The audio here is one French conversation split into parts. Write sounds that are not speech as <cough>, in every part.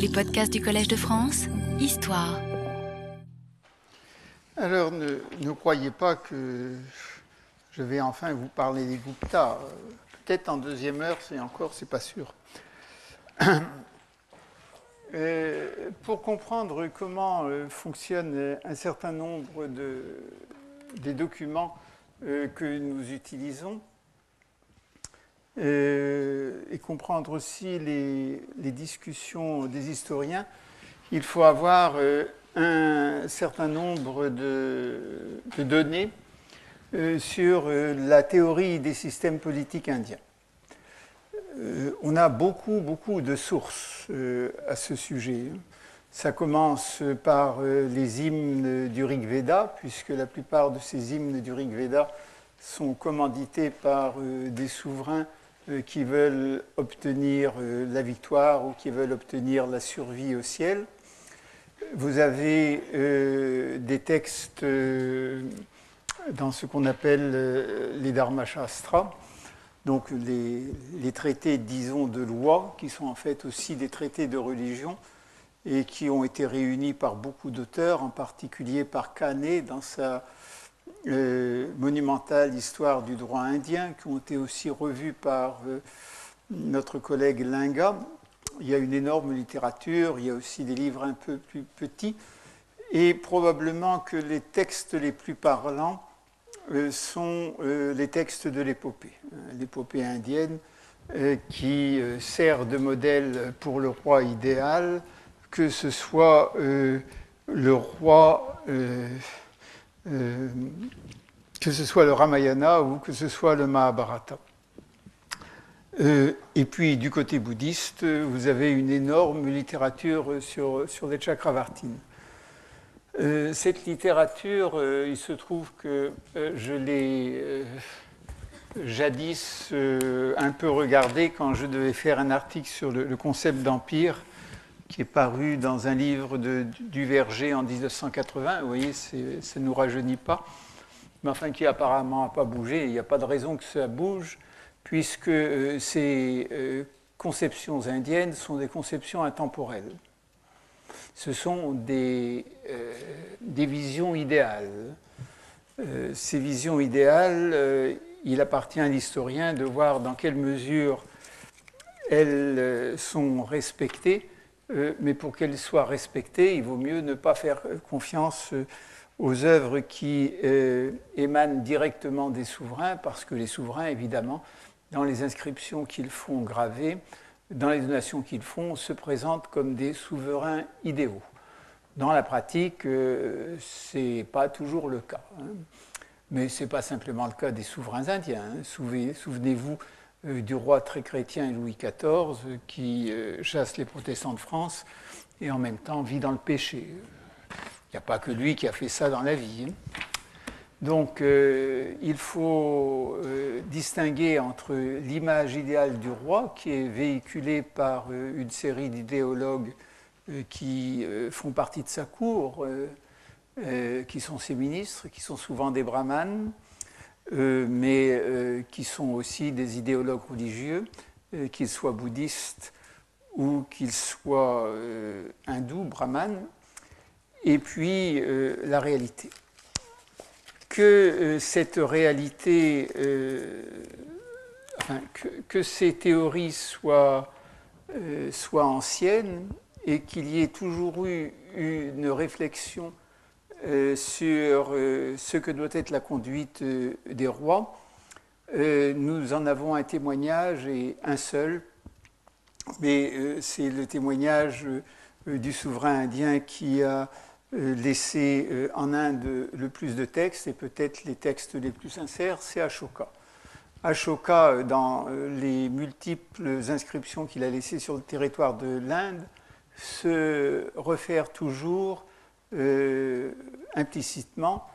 Les podcasts du Collège de France, Histoire. Alors, ne, croyez pas que je vais enfin vous parler des Gupta. Peut-être en deuxième heure, c'est encore, c'est pas sûr. <clears throat> Euh, pour comprendre comment euh, fonctionne un certain nombre de, des documents euh, que nous utilisons, euh, et comprendre aussi les, discussions des historiens, il faut avoir euh, un certain nombre de, données euh, sur la théorie des systèmes politiques indiens. on a beaucoup, beaucoup de sources à ce sujet. Ça commence par les hymnes du Rig Veda, puisque la plupart de ces hymnes du Rig Veda sont commandités par des souverains qui veulent obtenir la victoire ou qui veulent obtenir la survie au ciel. Vous avez euh, des textes euh, dans ce qu'on appelle euh, les Dharmashastra, donc les, traités, disons, de loi, qui sont en fait aussi des traités de religion et qui ont été réunis par beaucoup d'auteurs, en particulier par Kane dans sa euh, monumentale histoire du droit indien, qui ont été aussi revus par euh, notre collègue Linga. Il y a une énorme littérature, il y a aussi des livres un peu plus petits, et probablement que les textes les plus parlants euh, sont euh, les textes de l'épopée, l'épopée indienne, qui sert de modèle pour le roi idéal, que ce soit le roi euh, que ce soit le Ramayana ou que ce soit le Mahabharata. Euh, et puis du côté bouddhiste, vous avez une énorme littérature sur, sur les chakravartines. Euh, cette littérature, il se trouve que je l'ai jadis un peu regardée quand je devais faire un article sur le concept d'empire qui est paru dans un livre du Verger en 1980. Vous voyez, ça ne nous rajeunit pas, mais enfin qui apparemment n'a pas bougé. Il n'y a pas de raison que ça bouge, puisque euh, ces euh, conceptions indiennes sont des conceptions intemporelles. Ce sont des, euh, des visions idéales. Ces visions idéales, il appartient à l'historien de voir dans quelle mesure elles sont respectées euh, mais pour qu'elles soient respectées, il vaut mieux ne pas faire confiance euh, aux œuvres qui euh, émanent directement des souverains, parce que les souverains, évidemment, dans les inscriptions qu'ils font graver, dans les donations qu'ils font, se présentent comme des souverains idéaux. Dans la pratique, euh, ce n'est pas toujours le cas. Hein. Mais ce n'est pas simplement le cas des souverains indiens. Hein. Souvenez-vous euh, du roi très chrétien Louis XIV qui euh, chasse les protestants de France et en même temps vit dans le péché. Il n'y a pas que lui qui a fait ça dans la vie. Hein. Donc euh, il faut euh, distinguer entre l'image idéale du roi qui est véhiculée par euh, une série d'idéologues qui font partie de sa cour, qui sont ses ministres, qui sont souvent des brahmanes, euh, mais euh, qui sont aussi des idéologues religieux, euh, qu'ils soient bouddhistes ou qu'ils soient hindous, brahmanes, et puis la réalité. Que cette réalité, que, que, ces théories soient, soient anciennes et qu'il y ait toujours eu une réflexion euh, sur euh, ce que doit être la conduite euh, des rois. nous en avons un témoignage et un seul, mais c'est le témoignage du souverain indien qui a laissé en Inde le plus de textes et peut-être les textes les plus sincères, c'est Ashoka. Ashoka, dans les multiples inscriptions qu'il a laissées sur le territoire de l'Inde, se réfère toujours euh, implicitement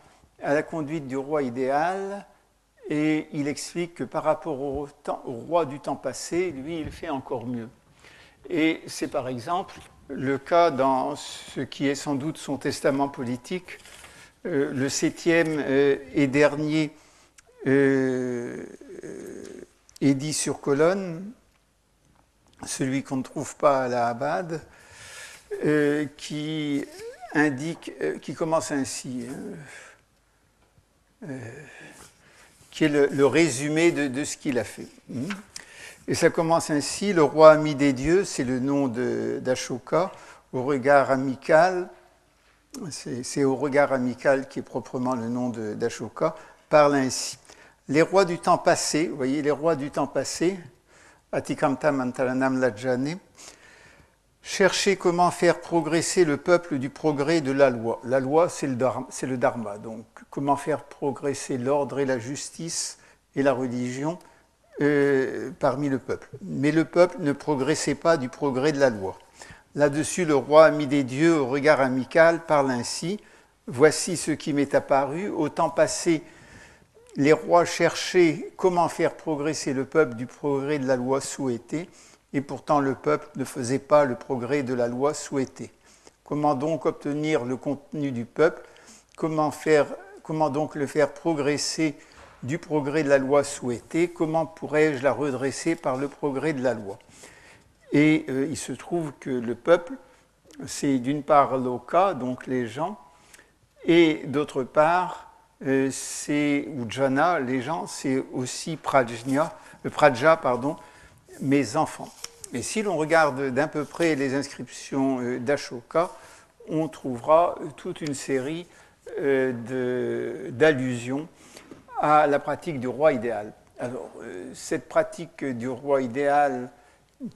à la conduite du roi idéal et il explique que par rapport au, roi du temps passé, lui, il fait encore mieux. Et c'est par exemple le cas dans ce qui est sans doute son testament politique, euh, le septième euh, et dernier édit sur colonne, celui qu'on ne trouve pas à la Abad, qui indique, qui commence ainsi, hein, qui est le, résumé de, ce qu'il a fait. Hmm. Et ça commence ainsi, le roi ami des dieux, c'est le nom d'Ashoka, au regard amical, c'est au regard amical qui est proprement le nom d'Ashoka, parle ainsi. Les rois du temps passé, vous voyez, les rois du temps passé, Atikamta Mantalanam Lajane, cherchaient comment faire progresser le peuple du progrès de la loi. La loi, c'est le, le dharma, donc comment faire progresser l'ordre et la justice et la religion euh, parmi le peuple. Mais le peuple ne progressait pas du progrès de la loi. Là-dessus, le roi ami des dieux, au regard amical, parle ainsi Voici ce qui m'est apparu. Au temps passé, les rois cherchaient comment faire progresser le peuple du progrès de la loi souhaitée, et pourtant le peuple ne faisait pas le progrès de la loi souhaitée. Comment donc obtenir le contenu du peuple? Comment, faire, donc le faire progresser du progrès de la loi souhaitée? Comment pourrais-je la redresser par le progrès de la loi? Et euh, il se trouve que le peuple, c'est d'une part Loka, donc les gens, et d'autre part, euh, c'est Ujjana, les gens, c'est aussi Prajna, euh, Praja, pardon, mes enfants. Mais si l'on regarde d'un peu près les inscriptions d'Ashoka, on trouvera toute une série d'allusions à la pratique du roi idéal. Alors, cette pratique du roi idéal,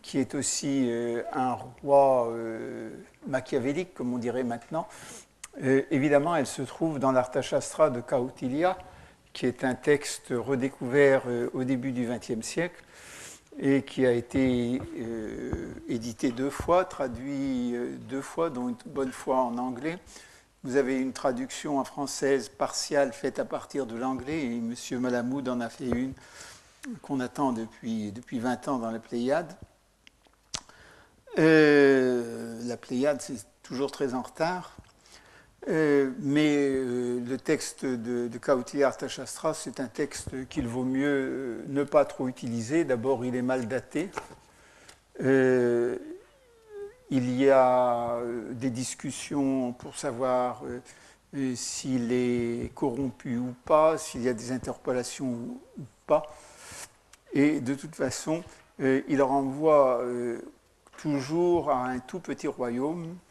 qui est aussi euh, un roi euh, machiavélique, comme on dirait maintenant. Euh, évidemment, elle se trouve dans l'Arthashastra de Kautilya, qui est un texte redécouvert au début du XXe siècle et qui a été édité deux fois, traduit deux fois, dont une bonne fois en anglais. Vous avez une traduction en française partiale faite à partir de l'anglais, et M. Malamoud en a fait une qu'on attend depuis, depuis 20 ans dans la Pléiade. Euh, la Pléiade, c'est toujours très en retard. Euh, mais euh, le texte de, de Kautilya Arthashastra, c'est un texte qu'il vaut mieux ne pas trop utiliser. D'abord, il est mal daté. il y a des discussions pour savoir s'il est corrompu ou pas, s'il y a des interpolations ou, ou, pas. Et de toute façon, il renvoie toujours à un tout petit royaume, euh,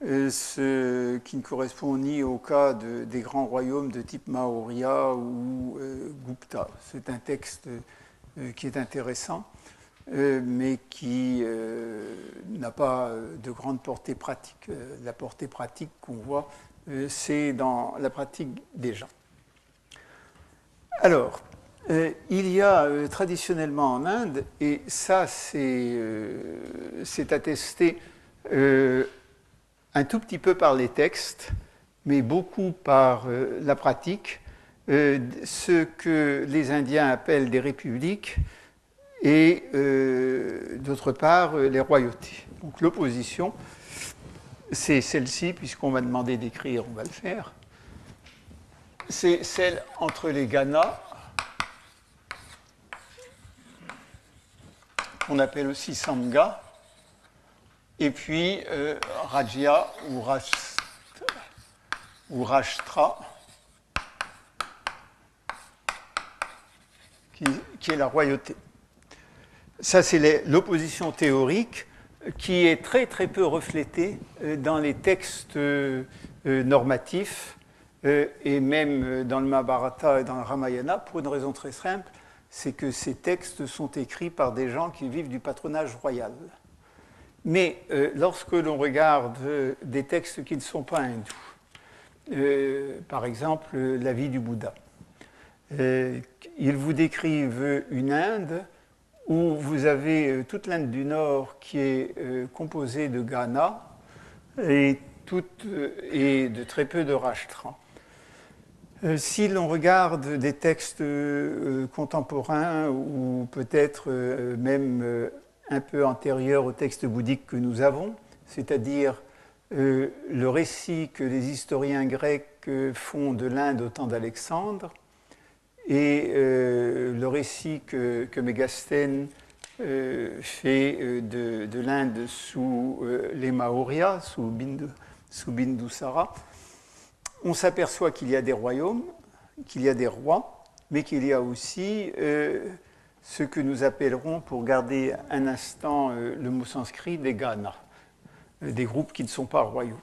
ce qui ne correspond ni au cas des grands royaumes de type Maurya ou euh, Gupta. C'est un texte euh, qui est intéressant, mais qui n'a pas de grande portée pratique. la portée pratique qu'on voit, c'est dans la pratique des gens. Alors, euh, il y a euh, traditionnellement en Inde, et ça c'est euh, attesté un tout petit peu par les textes, mais beaucoup par la pratique, ce que les Indiens appellent des républiques et d'autre part les royautés. Donc l'opposition, c'est celle-ci, puisqu'on m'a demandé d'écrire, on va le faire. C'est celle entre les Ghana qu'on appelle aussi Sangha, et puis euh, Rajya ou, ou Rashtra, qui, est la royauté. Ça, c'est l'opposition théorique qui est très très peu reflétée euh, dans les textes euh, normatifs et même dans le Mahabharata et dans le Ramayana pour une raison très simple, c'est que ces textes sont écrits par des gens qui vivent du patronage royal. Mais euh, lorsque l'on regarde euh, des textes qui ne sont pas hindous, euh, par exemple la vie du Bouddha, ils vous décrivent une Inde où vous avez toute l'Inde du Nord qui est composée de Ghana et, et de très peu de Rashtra. Si l'on regarde des textes contemporains ou peut-être même un peu antérieurs aux textes bouddhiques que nous avons, c'est-à-dire le récit que les historiens grecs font de l'Inde au temps d'Alexandre et le récit que, que Mégastène fait de, l'Inde sous les Maurya, sous, Bindu, sous Bindusara, on s'aperçoit qu'il y a des royaumes, qu'il y a des rois, mais qu'il y a aussi ce que nous appellerons, pour garder un instant le mot sanskrit, des Ghana, des groupes qui ne sont pas royaux.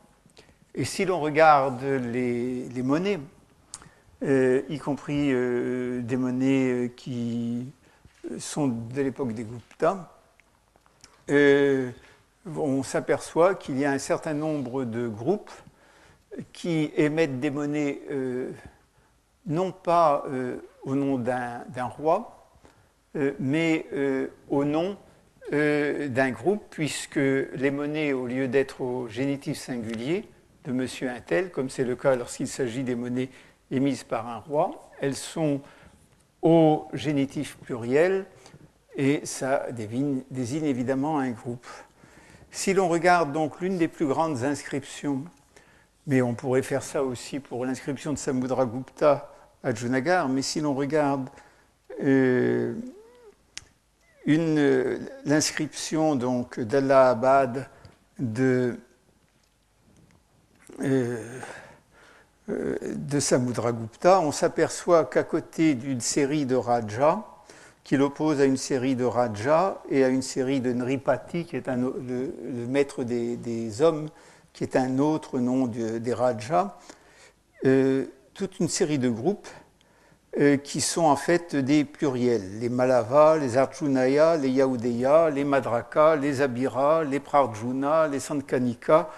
Et si l'on regarde les, monnaies, euh, y compris euh, des monnaies euh, qui sont de l'époque des Gupta, on s'aperçoit qu'il y a un certain nombre de groupes qui émettent des monnaies non pas au nom d'un roi, mais au nom d'un groupe, puisque les monnaies, au lieu d'être au génitif singulier, de monsieur un tel, comme c'est le cas lorsqu'il s'agit des monnaies émises par un roi. Elles sont au génitif pluriel et ça désigne, évidemment un groupe. Si l'on regarde donc l'une des plus grandes inscriptions, mais on pourrait faire ça aussi pour l'inscription de Samudragupta à Junagar, mais si l'on regarde euh, l'inscription donc d'Allahabad de euh, euh, Samudragupta, on s'aperçoit qu'à côté d'une série de Raja, qu'il oppose à une série de Raja et à une série de Nripati, qui est le, maître des, hommes, qui est un autre nom des Rajas, euh, toute une série de groupes qui sont en fait des pluriels. Les Malava, les Arjunaya, les Yahudeya, les Madraka, les Abira, les Prarjuna, les Sankanika,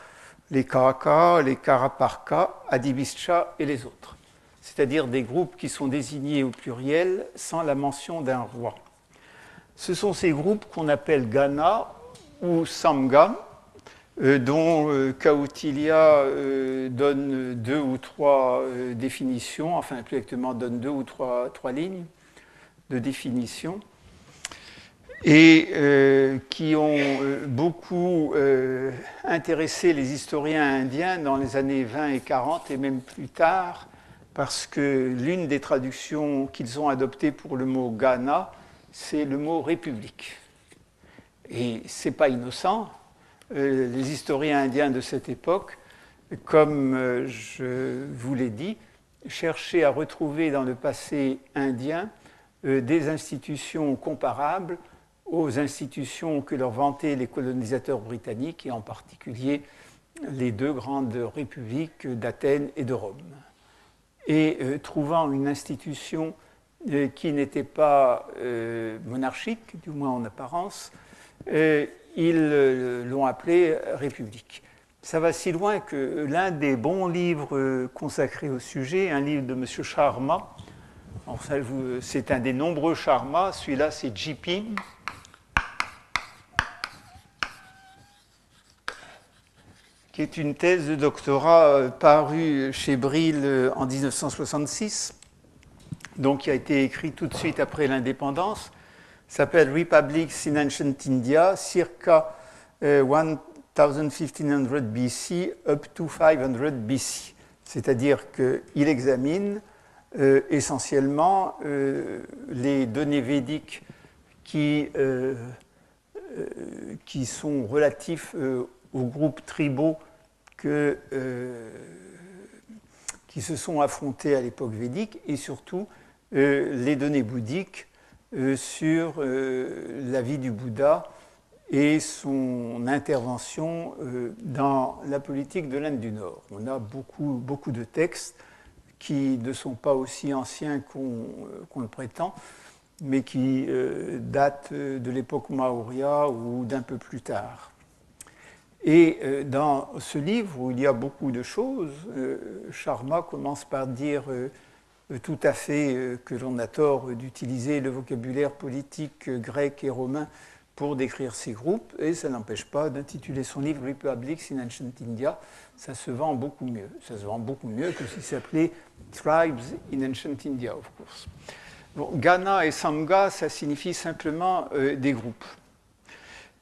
les Karaka, les Karaparka, Adibischa et les autres, c'est-à-dire des groupes qui sont désignés au pluriel sans la mention d'un roi. Ce sont ces groupes qu'on appelle Ghana ou Samga, euh, dont euh, Kautilia euh, donne deux ou trois définitions, enfin plus exactement donne deux ou trois, lignes de définition et euh, qui ont euh, beaucoup euh, intéressé les historiens indiens dans les années 20 et 40 et même plus tard, parce que l'une des traductions qu'ils ont adoptées pour le mot Ghana, c'est le mot république. Et c'est pas innocent. Les historiens indiens de cette époque, comme je vous l'ai dit, cherchaient à retrouver dans le passé indien des institutions comparables aux institutions que leur vantaient les colonisateurs britanniques, et en particulier les deux grandes républiques d'Athènes et de Rome. Et euh, trouvant une institution euh, qui n'était pas euh, monarchique, du moins en apparence, ils l'ont appelée République. Ça va si loin que l'un des bons livres consacrés au sujet, un livre de M. Sharma, c'est un des nombreux Sharma, celui-là c'est JP, qui est une thèse de doctorat euh, parue chez Brill euh, en 1966, donc qui a été écrite tout de suite après l'indépendance, s'appelle Republics in Ancient India, circa 1500 euh, BC up to 500 BC. C'est-à-dire qu'il examine essentiellement les données védiques qui, sont relatifs aux groupes tribaux euh, qui se sont affrontés à l'époque védique et surtout euh, les données bouddhiques euh, sur la vie du Bouddha et son intervention dans la politique de l'Inde du Nord. On a beaucoup, beaucoup de textes qui ne sont pas aussi anciens qu'on le prétend, mais qui datent de l'époque Maurya ou d'un peu plus tard. Et euh, dans ce livre, où il y a beaucoup de choses, euh, Sharma commence par dire euh, tout à fait que l'on a tort d'utiliser le vocabulaire politique grec et romain pour décrire ces groupes, et ça n'empêche pas d'intituler son livre Republics in Ancient India. Ça se vend beaucoup mieux. Ça se vend beaucoup mieux que s'il s'appelait Tribes in Ancient India, of course. Bon, Ghana et Samga, ça signifie simplement des groupes.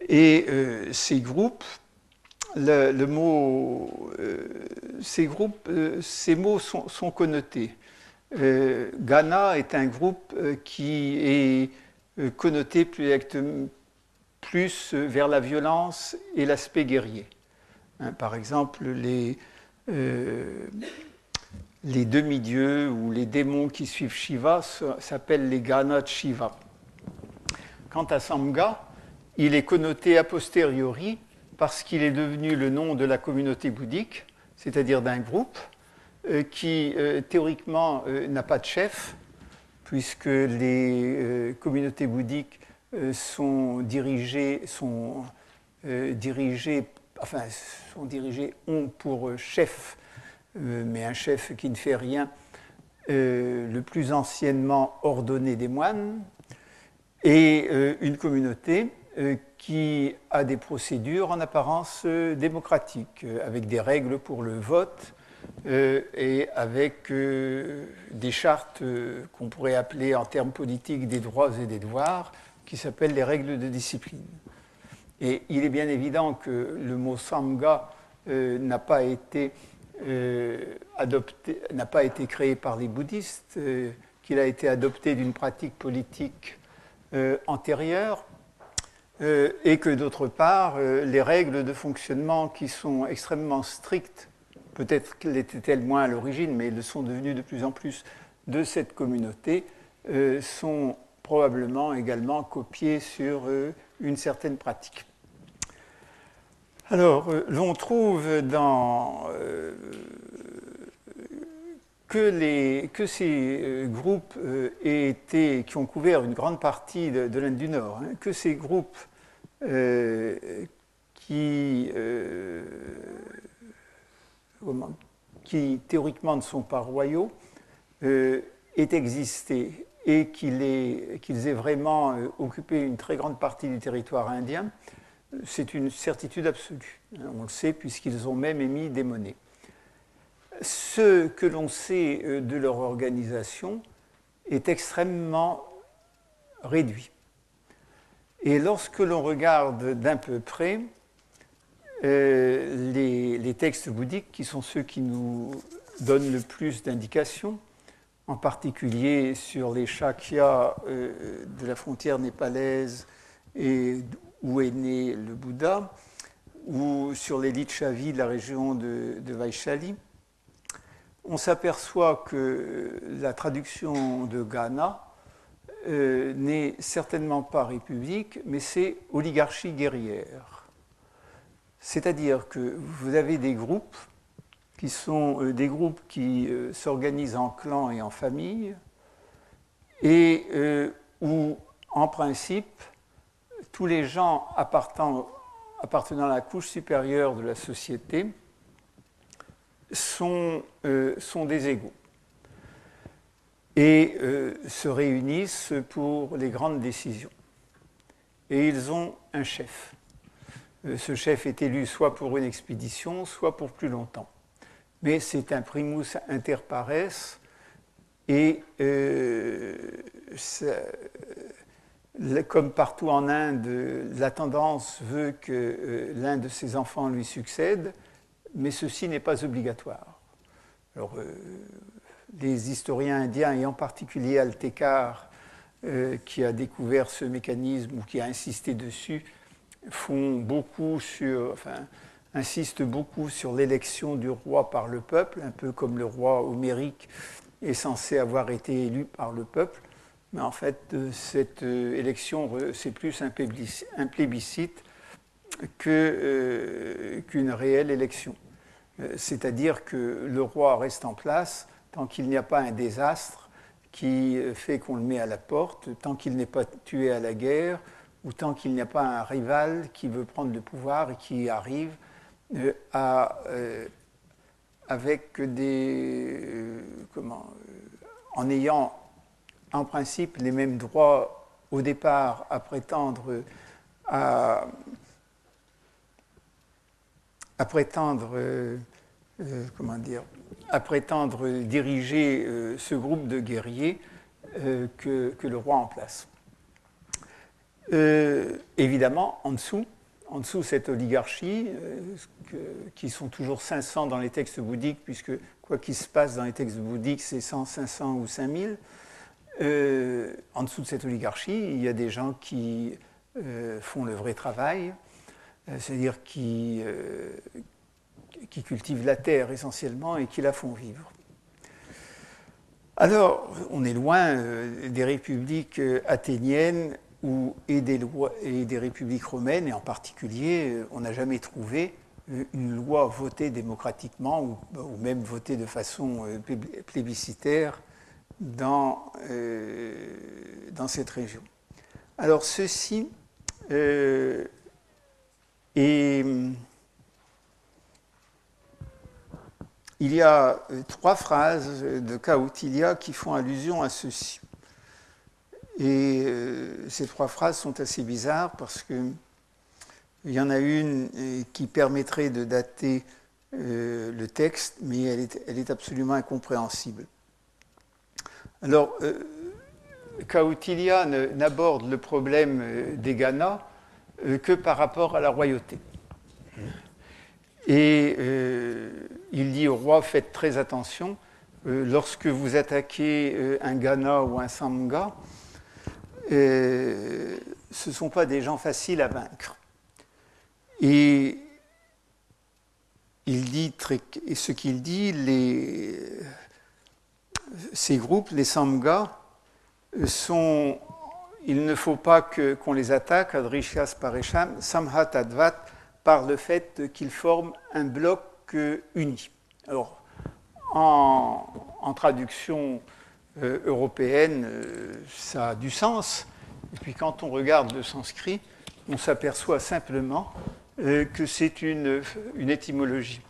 Et ces groupes, le, mot, euh, ces, groupes, euh, ces mots sont, connotés. Euh, Ghana est un groupe qui est connoté plus, plus vers la violence et l'aspect guerrier. Hein, par exemple, les, demi-dieux ou les démons qui suivent Shiva s'appellent les Gana Shiva. Quant à Samga, il est connoté a posteriori parce qu'il est devenu le nom de la communauté bouddhique, c'est-à-dire d'un groupe euh, qui euh, théoriquement euh, n'a pas de chef, puisque les communautés bouddhiques sont dirigées, sont dirigées, enfin, sont dirigées, ont pour chef, mais un chef qui ne fait rien, le plus anciennement ordonné des moines, et une communauté qui a des procédures en apparence démocratiques, avec des règles pour le vote, euh, et avec euh, des chartes euh, qu'on pourrait appeler en termes politiques des droits et des devoirs, qui s'appellent les règles de discipline. Et il est bien évident que le mot Sangha n'a pas été adopté, n'a pas été créé par les bouddhistes, qu'il a été adopté d'une pratique politique antérieure, et que d'autre part, les règles de fonctionnement qui sont extrêmement strictes peut-être l'étaient-elles moins à l'origine, mais elles le sont devenues de plus en plus de cette communauté, euh, sont probablement également copiées sur euh, une certaine pratique. Alors, euh, l'on trouve dans, que, les, que, ces groupes qui ont couvert une grande partie de, l'Inde du Nord, hein, que ces groupes qui qui théoriquement ne sont pas royaux, euh, aient existé et qu'ils aient, vraiment euh, occupé une très grande partie du territoire indien, c'est une certitude absolue. On le sait puisqu'ils ont même émis des monnaies. Ce que l'on sait euh, de leur organisation est extrêmement réduit. Et lorsque l'on regarde d'un peu près, euh, les, textes bouddhiques, qui sont ceux qui nous donnent le plus d'indications, en particulier sur les Shakyas euh, de la frontière népalaise et où est né le Bouddha, ou sur les Lichavis de la région de, Vaishali, on s'aperçoit que la traduction de Ghana euh, n'est certainement pas république, mais c'est oligarchie guerrière. C'est-à-dire que vous avez des groupes qui sont euh, des groupes qui euh, s'organisent en clans et en familles, et euh, où, en principe, tous les gens appartenant, à la couche supérieure de la société sont des égaux et se réunissent pour les grandes décisions. Et ils ont un chef. Euh, ce chef est élu soit pour une expédition, soit pour plus longtemps. Mais c'est un primus inter pares et euh, comme partout en Inde, la tendance veut que euh, l'un de ses enfants lui succède, mais ceci n'est pas obligatoire. Alors, les historiens indiens, et en particulier Altekar, qui a découvert ce mécanisme ou qui a insisté dessus, font beaucoup sur, enfin, insistent beaucoup sur l'élection du roi par le peuple, un peu comme le roi homérique est censé avoir été élu par le peuple. Mais en fait, euh, cette euh, élection, c'est plus un plébiscite euh, qu'une réelle élection. C'est-à-dire que le roi reste en place tant qu'il n'y a pas un désastre qui fait qu'on le met à la porte, tant qu'il n'est pas tué à la guerre, ou tant qu'il n'y a pas un rival qui veut prendre le pouvoir et qui arrive euh, euh, avec des. Euh, comment En ayant en principe les mêmes droits au départ à prétendre à, à prétendre. comment dire à prétendre diriger ce groupe de guerriers que, que le roi en place. Euh, évidemment, en dessous, en dessous cette oligarchie, euh, qui sont toujours 500 dans les textes bouddhiques, puisque quoi qu'il se passe dans les textes bouddhiques, c'est 100, 500 ou 5000. Euh, en dessous de cette oligarchie, il y a des gens qui font le vrai travail, c'est-à-dire qui, qui cultivent la terre essentiellement et qui la font vivre. Alors, on est loin des républiques athéniennes et, des lois, et des républiques romaines, et en particulier, on n'a jamais trouvé une loi votée démocratiquement ou, même votée de façon plébiscitaire dans, euh, dans cette région. Alors ceci euh, est... Il y a trois phrases de Cautilia qui font allusion à ceci. Et euh, ces trois phrases sont assez bizarres parce que il y en a une qui permettrait de dater euh, le texte, mais elle est, absolument incompréhensible. Alors, euh, Cautilia n'aborde le problème euh, des Ghana euh, que par rapport à la royauté. Et euh, il dit au roi, faites très attention, euh, lorsque vous attaquez euh, un Ghana ou un Ce ne sont pas des gens faciles à vaincre. Et il dit, et ce qu'il dit, ces groupes, les Samgas, sont. Il ne faut pas qu'on qu les attaque, Adrishas Paresham, Samhat Advat, par le fait qu'ils forment un bloc uni. Alors, en traduction euh, européenne, euh, ça a du sens. Et puis quand on regarde le sanskrit, on s'aperçoit simplement euh, que c'est une, une étymologie.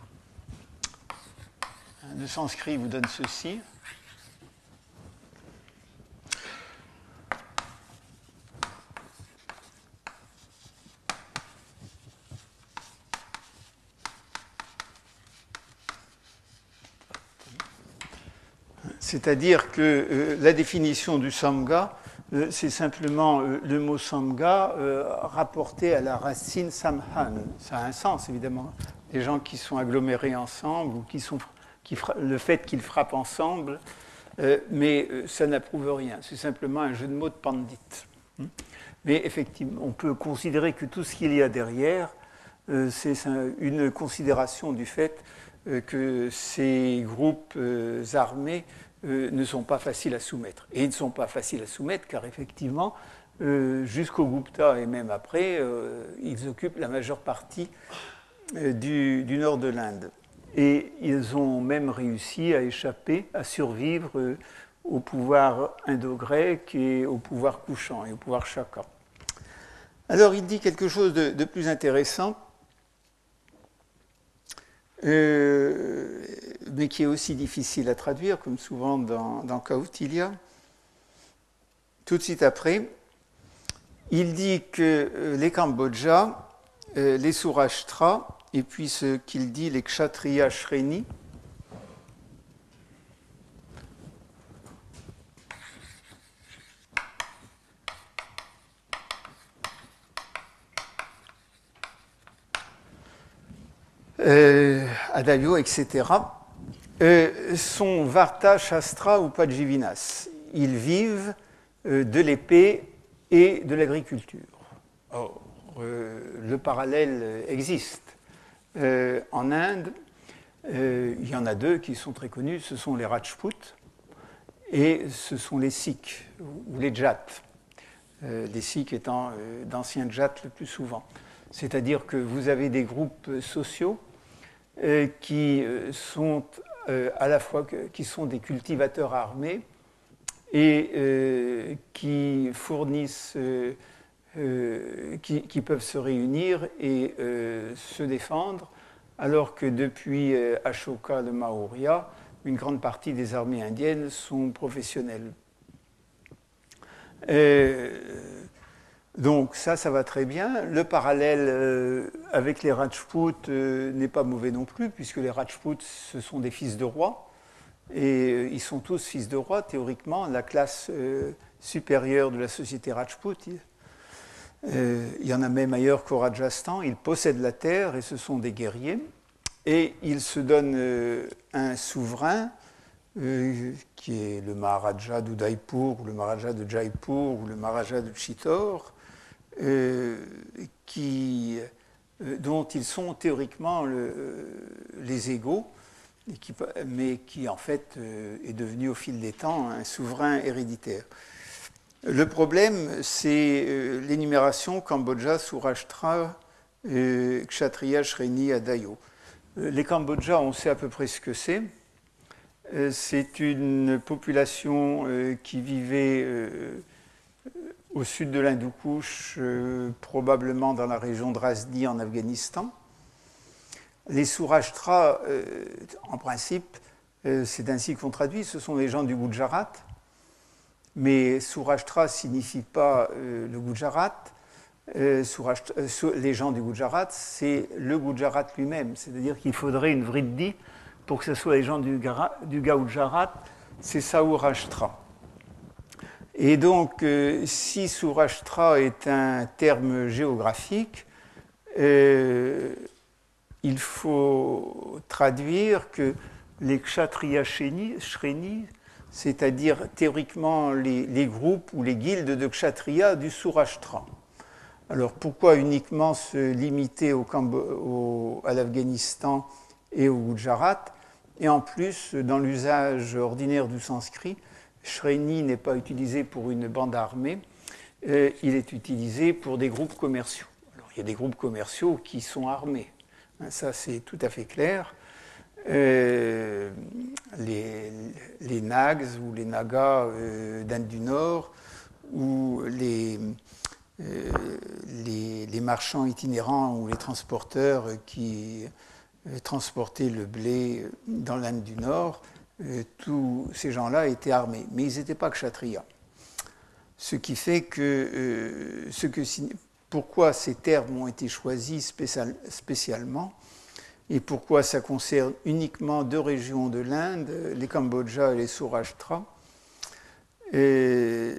Le sanskrit vous donne ceci. C'est-à-dire que euh, la définition du samga, euh, c'est simplement euh, le mot samga rapporté à la racine samhan. Ça a un sens, évidemment. Des gens qui sont agglomérés ensemble, ou qui sont, qui le fait qu'ils frappent ensemble, mais ça n'approuve rien. C'est simplement un jeu de mots de pandit. Hmm? Mais effectivement, on peut considérer que tout ce qu'il y a derrière, c'est une considération du fait que ces groupes armés euh, ne sont pas faciles à soumettre. Et ils ne sont pas faciles à soumettre car effectivement, euh, jusqu'au Gupta et même après, euh, ils occupent la majeure partie du, nord de l'Inde. Et ils ont même réussi à échapper, à survivre au pouvoir indo-grec et au pouvoir couchant et au pouvoir chaka. Alors il dit quelque chose de plus intéressant. Euh, mais qui est aussi difficile à traduire, comme souvent dans, dans. Tout de suite après, il dit que euh, les Cambodjas, euh, les Surashtra, et puis ce qu'il dit, les Kshatriya Shreni, euh, etc., euh, sont Varta, Shastra ou Pajivinas. Ils vivent euh, de l'épée et de l'agriculture. Or, euh, le parallèle existe. En Inde, il y en a deux qui sont très connus, ce sont les Rajputs et ce sont les Sikhs ou les Jats. les Sikhs étant d'anciens Jats le plus souvent. C'est-à-dire que vous avez des groupes sociaux qui sont euh, à la fois qui sont des cultivateurs armés et euh, qui fournissent, euh, qui, peuvent se réunir et se défendre, alors que depuis Ashoka le Maurya, une grande partie des armées indiennes sont professionnelles. Donc ça, ça va très bien. Le parallèle euh, avec les Rajputs euh, n'est pas mauvais non plus, puisque les Rajputs, ce sont des fils de rois, et euh, ils sont tous fils de rois, théoriquement, la classe supérieure de la société Rajput. Euh, il y en a même ailleurs qu'au Rajasthan, ils possèdent la terre et ce sont des guerriers, et ils se donnent un souverain, qui est le Maharaja d'Udaipur, ou le Maharaja de Jaipur, ou le Maharaja de Chittor, qui, dont ils sont théoriquement les égaux, mais qui en fait est devenu au fil des temps un souverain héréditaire. Le problème, c'est l'énumération Cambodja, Surashtra, Kshatriya, Shreni, Adayo. Les Cambodjas, on sait à peu près ce que c'est. Euh, c'est une population euh, qui vivait euh, au sud de l'Hindoukouche, probablement dans la région de Razdi en Afghanistan. Les Sourashtra, en principe, c'est ainsi qu'on traduit, ce sont les gens du Gujarat. Mais Sourashtra signifie pas le Gujarat. les gens du Gujarat, c'est le Gujarat lui-même. C'est-à-dire qu'il faudrait une vriddi pour que ce soit les gens du, du Gaoujarat, c'est Saurashtra. Et donc, euh, si Saurashtra est un terme géographique, euh, il faut traduire que les Kshatriya Shreni, c'est-à-dire théoriquement les, groupes ou les guildes de Kshatriya du Surashtra. Alors pourquoi uniquement se limiter au, à l'Afghanistan et au Gujarat? Et en plus, dans l'usage ordinaire du sanskrit, Shreni n'est pas utilisé pour une bande armée, euh, il est utilisé pour des groupes commerciaux. Alors, il y a des groupes commerciaux qui sont armés, hein, ça c'est tout à fait clair. Euh, les, Nags ou les Nagas euh, d'Inde du Nord ou les, marchands itinérants ou les transporteurs qui transporter le blé dans l'Inde du Nord, euh, tous ces gens-là étaient armés. Mais ils n'étaient pas kshatriyas. Ce qui fait que, euh, ce que pourquoi ces termes ont été choisis spécialement et pourquoi ça concerne uniquement deux régions de l'Inde, les Cambodja et les Saurashtra. Et,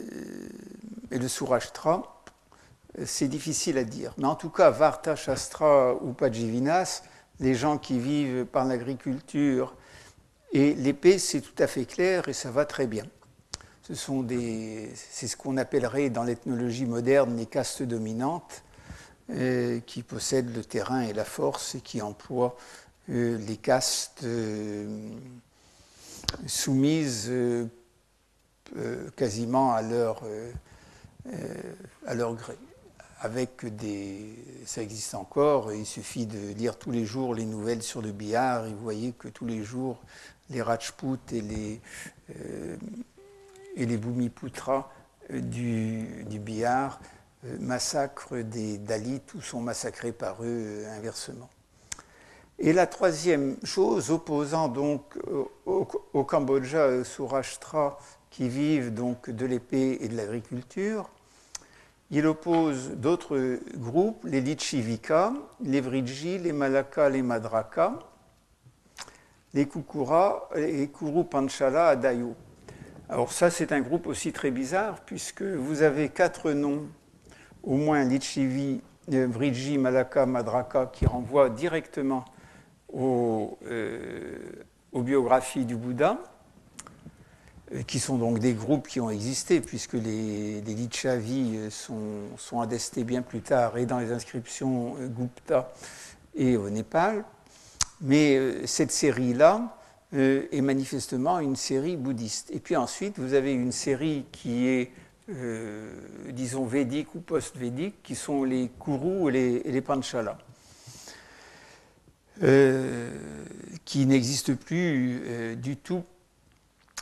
le Saurashtra, c'est difficile à dire. Mais en tout cas, Varta Shastra ou Pajivinas, les gens qui vivent par l'agriculture. Et l'épée, c'est tout à fait clair et ça va très bien. Ce sont des, c'est ce qu'on appellerait dans l'ethnologie moderne les castes dominantes, euh, qui possèdent le terrain et la force et qui emploient euh, les castes euh, soumises quasiment à leur, à leur gré avec des. Ça existe encore, il suffit de lire tous les jours les nouvelles sur le billard, et vous voyez que tous les jours, les Rajputs et les, euh, et euh, du, billard euh, massacrent des Dalits ou sont massacrés par eux inversement. Et la troisième chose, opposant donc au, au Cambodja, Surashtra, qui vivent donc de l'épée et de l'agriculture, il oppose d'autres groupes, les Lichivika, les Vriji, les Malaka, les Madraka, les Kukura et Kuru Panchala Adayo. Alors ça, c'est un groupe aussi très bizarre, puisque vous avez quatre noms, au moins Lichivi, Vriji, Malaka, Madraka, qui renvoient directement aux, euh, aux biographies du Bouddha. Euh, qui sont donc des groupes qui ont existé, puisque les, Lichavi euh, sont, attestés bien plus tard et dans les inscriptions euh, Gupta et au Népal. Mais cette série-là est manifestement une série bouddhiste. Et puis ensuite, vous avez une série qui est, disons, védique ou post-védique, qui sont les Kuru et les, et les Panchala. qui n'existent plus du tout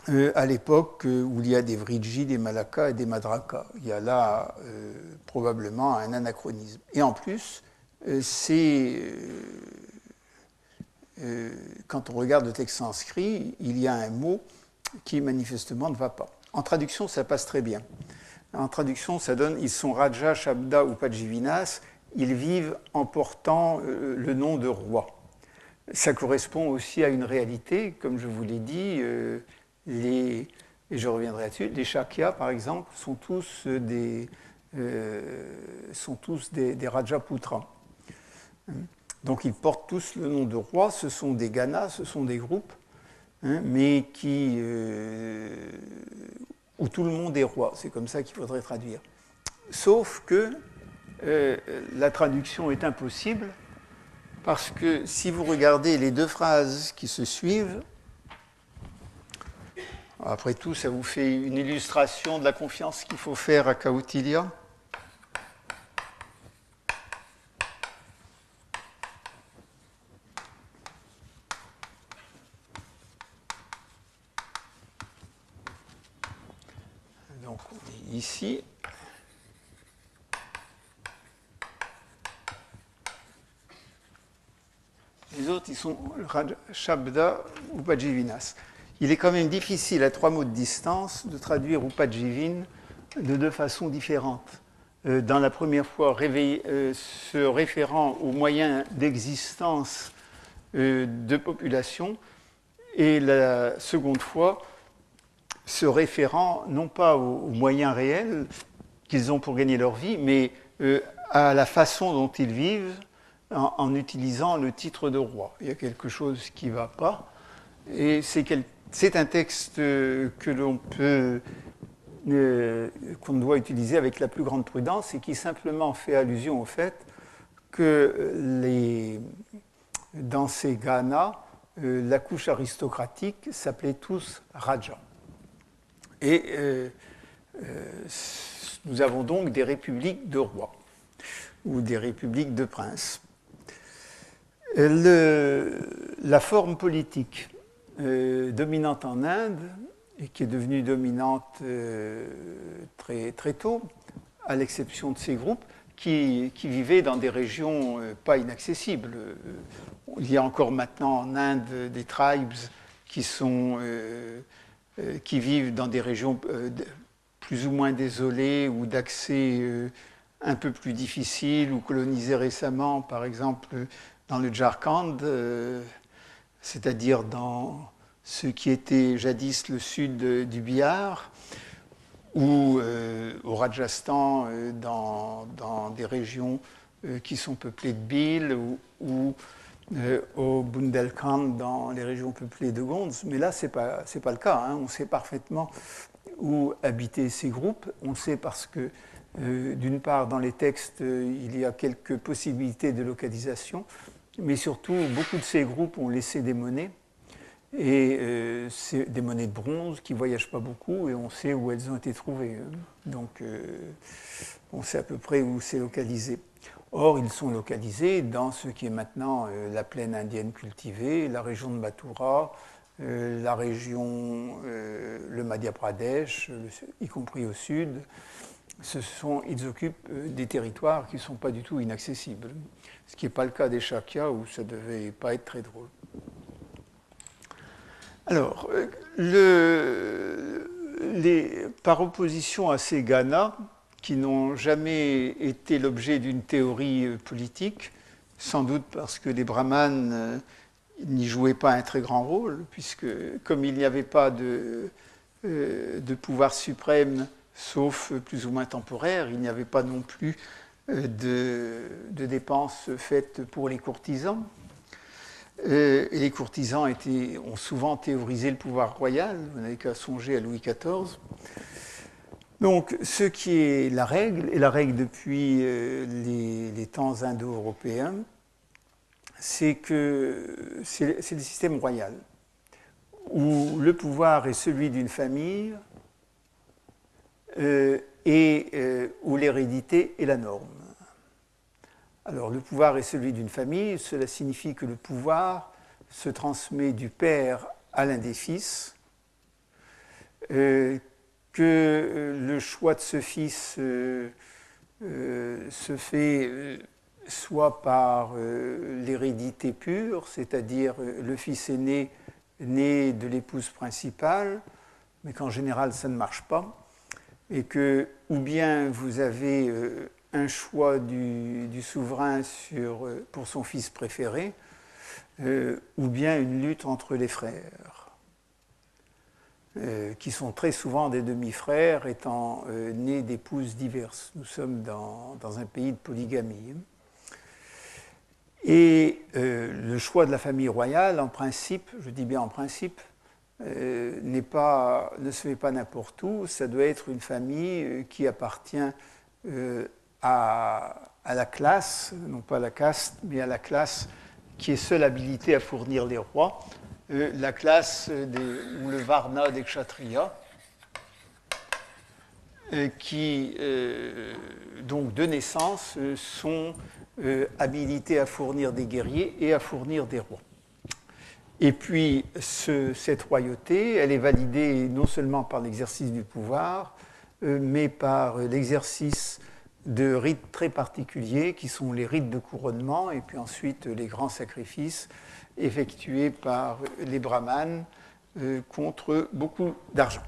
euh, à l'époque euh, où il y a des Vriji, des Malaka et des Madraka. Il y a là euh, probablement un anachronisme. Et en plus, c'est quand on regarde le texte sanskrit, il y a un mot qui manifestement ne va pas. En traduction, ça passe très bien. En traduction, ça donne ils sont Raja, Shabda ou Pajivinas, ils vivent en portant le nom de roi. Ça correspond aussi à une réalité, comme je vous l'ai dit les, et je reviendrai là-dessus, les Shakyas, par exemple, sont tous des, euh, sont tous des, des Rajaputras. Donc ils portent tous le nom de roi, ce sont des Ganas, ce sont des groupes, hein, mais qui, euh, où tout le monde est roi, c'est comme ça qu'il faudrait traduire. Sauf que la traduction est impossible parce que si vous regardez les deux phrases qui se suivent, après tout, ça vous fait une illustration de la confiance qu'il faut faire à Kautilia. Donc on est ici. Les autres, ils sont Il est quand même difficile à trois mots de distance de traduire Upajivin de deux façons différentes. Euh, dans la première fois, euh, se référant aux moyens d'existence euh, de population, et la seconde fois, se référant non pas aux, moyens réels qu'ils ont pour gagner leur vie, mais à la façon dont ils vivent en, utilisant le titre de roi. Il y a quelque chose qui ne va pas, et c'est un texte que l'on peut euh, qu'on doit utiliser avec la plus grande prudence et qui simplement fait allusion au fait que les, dans ces Ghana, euh, la couche aristocratique s'appelait tous Raja. Et euh, nous avons donc des républiques de rois ou des républiques de princes. La forme politique euh, dominante en Inde et qui est devenue dominante euh, très, très tôt, à l'exception de ces groupes qui, qui, vivaient dans des régions euh, pas inaccessibles. Il y a encore maintenant en Inde des tribes qui, sont, qui vivent dans des régions plus ou moins désolées ou d'accès un peu plus difficile ou colonisées récemment, par exemple dans le Jharkhand c'est-à-dire dans ce qui était jadis le sud du Bihar, ou euh, au Rajasthan, euh, dans, des régions euh, qui sont peuplées de Bhil, ou, au Bundelkhand, dans les régions peuplées de Gonds. Mais là, ce n'est pas, pas le cas. Hein. On sait parfaitement où habitaient ces groupes. On sait parce que, d'une part, dans les textes, il y a quelques possibilités de localisation, mais surtout, beaucoup de ces groupes ont laissé des monnaies, et euh, des monnaies de bronze qui ne voyagent pas beaucoup, et on sait où elles ont été trouvées. Hein. Donc, euh, on sait à peu près où c'est localisé. Or, ils sont localisés dans ce qui est maintenant euh, la plaine indienne cultivée, la région de Mathura, la région, le Madhya Pradesh, y compris au sud. Ils occupent des territoires qui ne sont pas du tout inaccessibles ce qui n'est pas le cas des Shakyas où ça ne devait pas être très drôle. Alors, par opposition à ces Ghana, qui n'ont jamais été l'objet d'une théorie euh, politique, sans doute parce que les brahmanes euh, n'y jouaient pas un très grand rôle, puisque comme il n'y avait pas euh, de pouvoir suprême, sauf plus ou moins temporaire, il n'y avait pas non plus de, dépenses faites pour les courtisans. Euh, et les courtisans ont souvent théorisé le pouvoir royal, vous n'avez qu'à songer à Louis XIV. Donc, ce qui est la règle, et la règle depuis euh, les, temps indo-européens, c'est que c'est le système royal, où le pouvoir est celui d'une famille euh, et où l'hérédité est la norme. Alors le pouvoir est celui d'une famille, cela signifie que le pouvoir se transmet du père à l'un des fils, euh, que euh, le choix de ce fils euh, se fait soit par l'hérédité pure, c'est-à-dire le fils aîné né de l'épouse principale, mais qu'en général ça ne marche pas, et que ou bien vous avez un choix du, souverain euh, pour son fils préféré, euh, ou bien une lutte entre les frères, euh, qui sont très souvent des demi-frères étant nés d'épouses diverses. Nous sommes dans, un pays de polygamie. Et le choix de la famille royale, en principe, je dis bien en principe, n'est pas, ne se fait pas n'importe où, ça doit être une famille qui appartient à, la classe, non pas à la caste, mais à la classe qui est seule habilitée à fournir les rois, la classe ou le Varna des Kshatriyas, qui, donc de naissance, sont habilités à fournir des guerriers et à fournir des rois. Et puis, cette royauté, elle est validée non seulement par l'exercice du pouvoir, euh, mais par l'exercice de rites très particuliers qui sont les rites de couronnement et puis ensuite les grands sacrifices effectués par les brahmanes euh, contre beaucoup d'argent.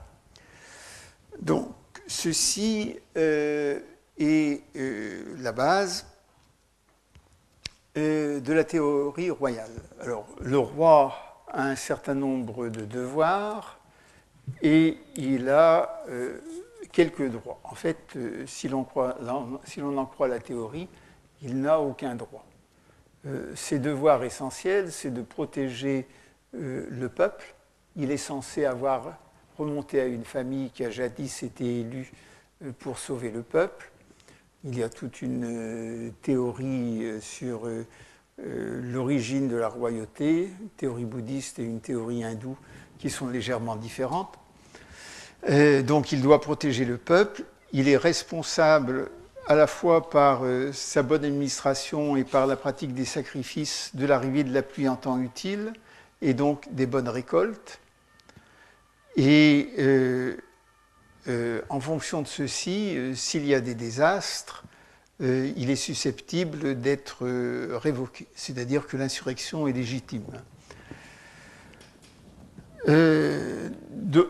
Donc, ceci euh, est la base de la théorie royale. Alors, le roi a un certain nombre de devoirs et il a quelques droits. En fait, euh, si l'on en croit la théorie, il n'a aucun droit. Euh, ses devoirs essentiels, c'est de protéger euh, le peuple. Il est censé avoir remonté à une famille qui a jadis été élue pour sauver le peuple. Il y a toute une théorie sur l'origine de la royauté, une théorie bouddhiste et une théorie hindoue qui sont légèrement différentes. Euh, donc il doit protéger le peuple. Il est responsable à la fois par euh, sa bonne administration et par la pratique des sacrifices de l'arrivée de la pluie en temps utile et donc des bonnes récoltes. Euh, en fonction de ceci, s'il y a des désastres, il est susceptible d'être révoqué, c'est-à-dire que l'insurrection est légitime.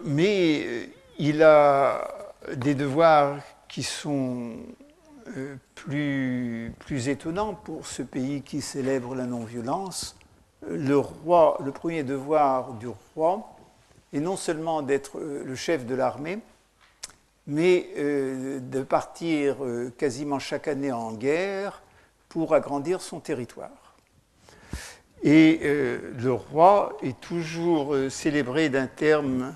mais il a des devoirs qui sont euh, plus, plus étonnants pour ce pays qui célèbre la non-violence. Le, le premier devoir du roi est non seulement d'être euh, le chef de l'armée, mais euh, de partir quasiment chaque année en guerre pour agrandir son territoire. Et le roi est toujours célébré d'un terme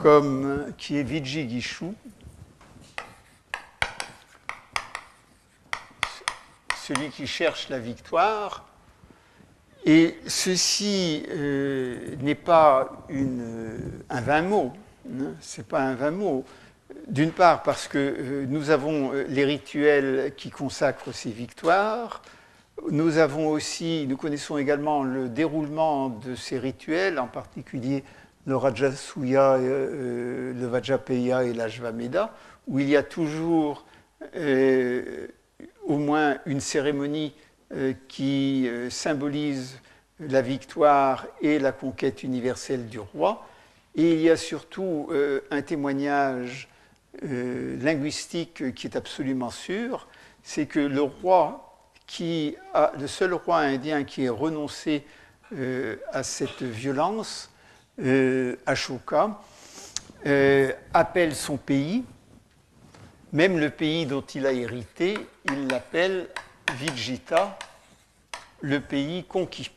comme, qui est Vijigishu, celui qui cherche la victoire. Et ceci euh, n'est pas un vain mot, hein, c'est pas un vain mot. D'une part parce que euh, nous avons euh, les rituels qui consacrent ces victoires, nous avons aussi, nous connaissons également le déroulement de ces rituels, en particulier le Rajasuya, euh, le Vajrapeya et l'Ajvameda, où il y a toujours au moins une cérémonie qui symbolise la victoire et la conquête universelle du roi. Et il y a surtout un témoignage linguistique qui est absolument sûr, c'est que le roi qui a, le seul roi indien qui ait renoncé à cette violence, euh, Ashoka, euh, appelle son pays, même le pays dont il a hérité, il l'appelle Vijita, le pays conquis,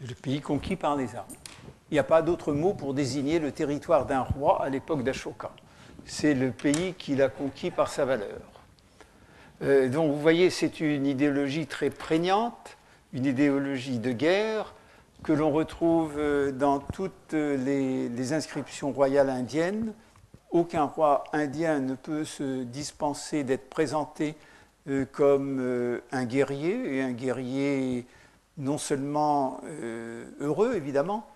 le pays conquis par les armes. Il n'y a pas d'autre mot pour désigner le territoire d'un roi à l'époque d'Ashoka. C'est le pays qu'il a conquis par sa valeur. Euh, donc vous voyez, c'est une idéologie très prégnante, une idéologie de guerre, que l'on retrouve euh, dans toutes les, inscriptions royales indiennes. Aucun roi indien ne peut se dispenser d'être présenté euh, comme euh, un guerrier, et un guerrier non seulement heureux, évidemment,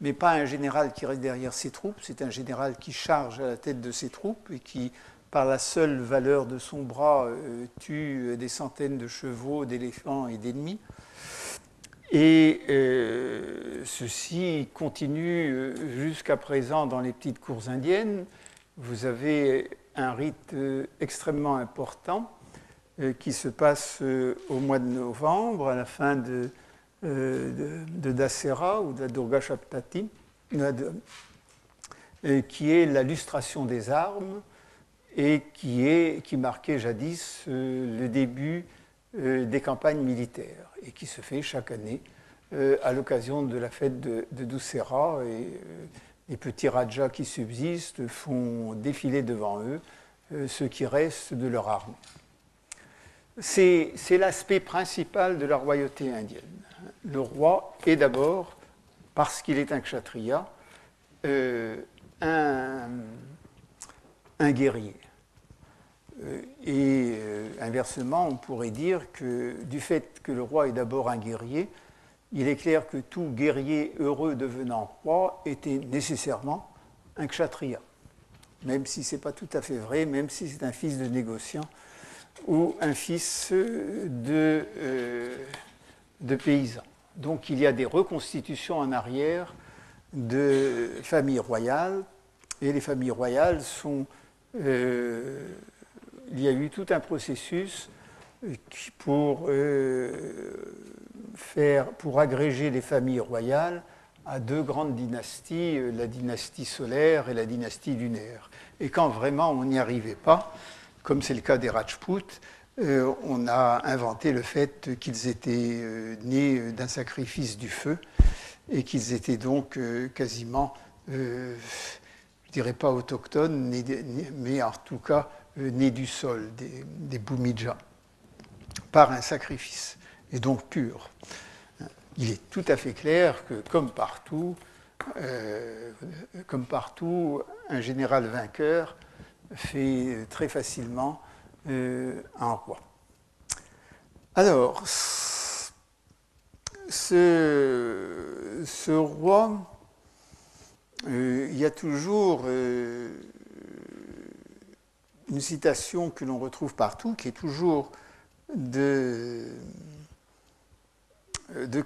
mais pas un général qui reste derrière ses troupes, c'est un général qui charge à la tête de ses troupes et qui, par la seule valeur de son bras, tue des centaines de chevaux, d'éléphants et d'ennemis. Et euh, ceci continue euh, jusqu'à présent dans les petites cours indiennes. Vous avez un rite euh, extrêmement important qui se passe au mois de novembre, à la fin de, de, de Dasera ou de la Durga Shaptati, qui est la lustration des armes et qui, marquait jadis le début des campagnes militaires et qui se fait chaque année euh, à l'occasion de la fête de, de Et euh, les petits rajas qui subsistent font défiler devant eux euh, ce qui reste de leur arme. c'est l'aspect principal de la royauté indienne. Le roi est d'abord, parce qu'il est un kshatriya, euh, un, guerrier. Euh, et euh, inversement, on pourrait dire que du fait que le roi est d'abord un guerrier, il est clair que tout guerrier heureux devenant roi était nécessairement un kshatriya. Même si ce n'est pas tout à fait vrai, même si c'est un fils de négociant ou un fils de, de paysan. Donc il y a des reconstitutions en arrière de familles royales, et les familles royales sont... Euh, il y a eu tout un processus pour, euh, faire, pour agréger les familles royales à deux grandes dynasties, la dynastie solaire et la dynastie lunaire. Et quand vraiment on n'y arrivait pas, comme c'est le cas des Rajputs, euh, on a inventé le fait qu'ils étaient euh, nés d'un sacrifice du feu et qu'ils étaient donc euh, quasiment, je dirais pas autochtones, mais en tout cas nés du sol, des, des par un sacrifice, et donc purs. Il est tout à fait clair que, comme partout, comme partout, un général vainqueur fait très facilement euh, un roi. Alors, ce, roi, euh, il y a toujours euh, une citation que l'on retrouve partout, qui est toujours de, de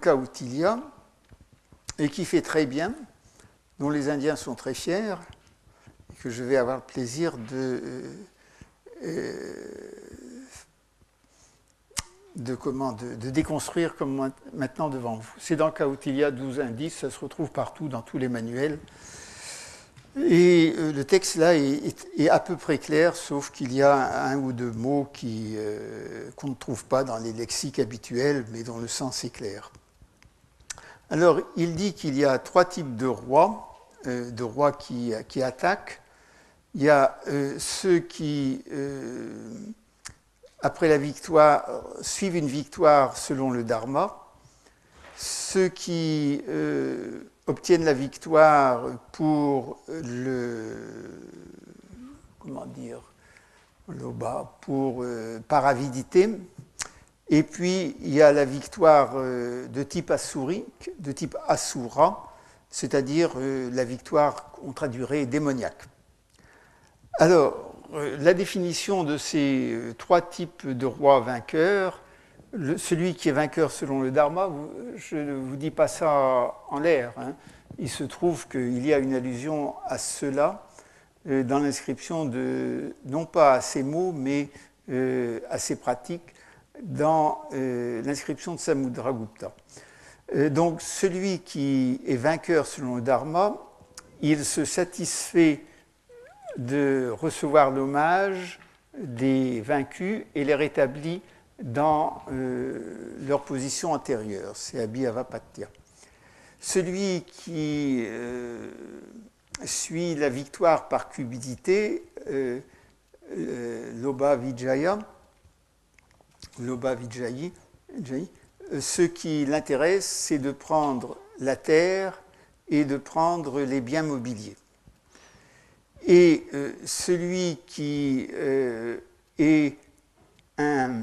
et qui fait très bien, dont les Indiens sont très fiers, que je vais avoir le plaisir de, euh, de, comment, de, déconstruire comme maintenant devant vous. C'est dans Kautilia 12 indices, ça se retrouve partout dans tous les manuels. Et euh, le texte là est, à peu près clair, sauf qu'il y a un ou deux mots euh, qu'on ne trouve pas dans les lexiques habituels, mais dont le sens est clair. Alors, il dit qu'il y a trois types de rois, de rois qui, qui attaquent il y a euh, ceux qui, euh, après la victoire, suivent une victoire selon le Dharma, ceux qui euh, obtiennent la victoire pour le comment dire pour par avidité et puis il y a la victoire de type assurique, de type asura, c'est-à-dire la victoire qu'on traduirait démoniaque. Alors, euh, la définition de ces euh, trois types de rois vainqueurs, celui qui est vainqueur selon le Dharma, je ne vous dis pas ça en l'air. Hein. Il se trouve qu'il y a une allusion à cela euh, dans l'inscription de, non pas à ces mots, mais à ces pratiques, dans l'inscription de Samudragupta. donc, celui qui est vainqueur selon le Dharma, il se satisfait de recevoir l'hommage des vaincus et les rétablit dans euh, leur position antérieure. C'est Abhyavapatya. Celui qui euh, suit la victoire par cupidité, euh, Loba Vijaya, Loba Vijayi, ce qui l'intéresse, c'est de prendre la terre et de prendre les biens mobiliers. Et euh, celui qui euh, est un.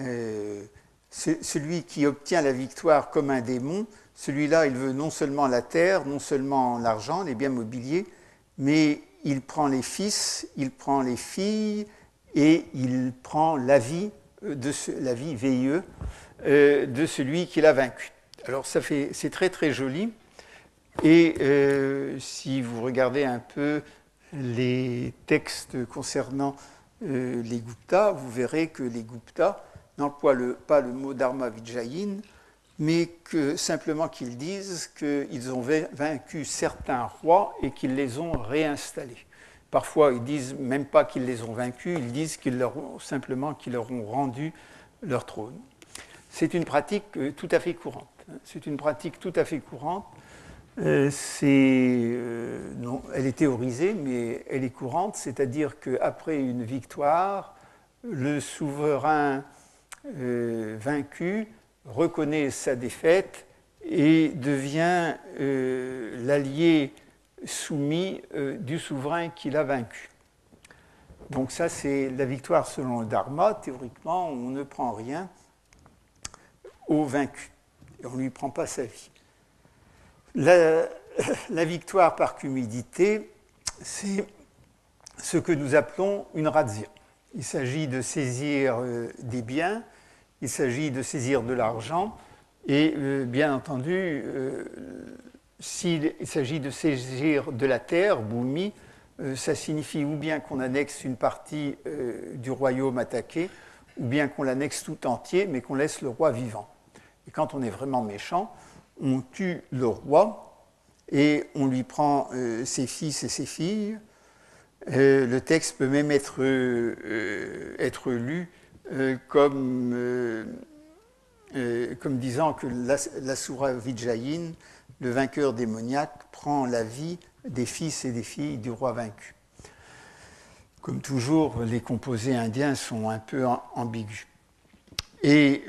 Euh, celui qui obtient la victoire comme un démon, celui-là, il veut non seulement la terre, non seulement l'argent, les biens mobiliers, mais il prend les fils, il prend les filles et il prend la vie, de la vie VIE de celui qui l'a vaincu. Alors ça fait, c'est très très joli. Et euh, si vous regardez un peu les textes concernant euh, les Gupta, vous verrez que les Gupta n'emploient pas le mot Dharma Vijayin, mais que simplement qu'ils disent qu'ils ont vaincu certains rois et qu'ils les ont réinstallés. Parfois, ils disent même pas qu'ils les ont vaincus, ils disent simplement qu'ils leur ont rendu leur trône. C'est une pratique euh, tout à fait courante. Hein. C'est une pratique tout à fait courante euh, euh, elle est théorisée, mais elle est courante, c'est-à-dire qu'après une victoire, le souverain euh, vaincu reconnaît sa défaite et devient l'allié soumis du souverain qui l'a vaincu. Donc ça, c'est la victoire selon le Dharma. Théoriquement, on ne prend rien au vaincu. on ne lui prend pas sa vie. <laughs> La, victoire par cumidité, c'est ce que nous appelons une razzia. Il s'agit de saisir euh, des biens, il s'agit de saisir de l'argent, et euh, bien entendu, euh, s'il s'agit de saisir de la terre, boumi, ça signifie ou bien qu'on annexe une partie du royaume attaqué, ou bien qu'on l'annexe tout entier, mais qu'on laisse le roi vivant. Et quand on est vraiment méchant, on tue le roi et on lui prend euh, ses fils et ses filles. Euh, le texte peut même être, euh, lu comme, comme disant que l'Asura Vijayin, le vainqueur démoniaque, prend la vie des fils et des filles du roi vaincu. Comme toujours, les composés indiens sont un peu ambigus. Et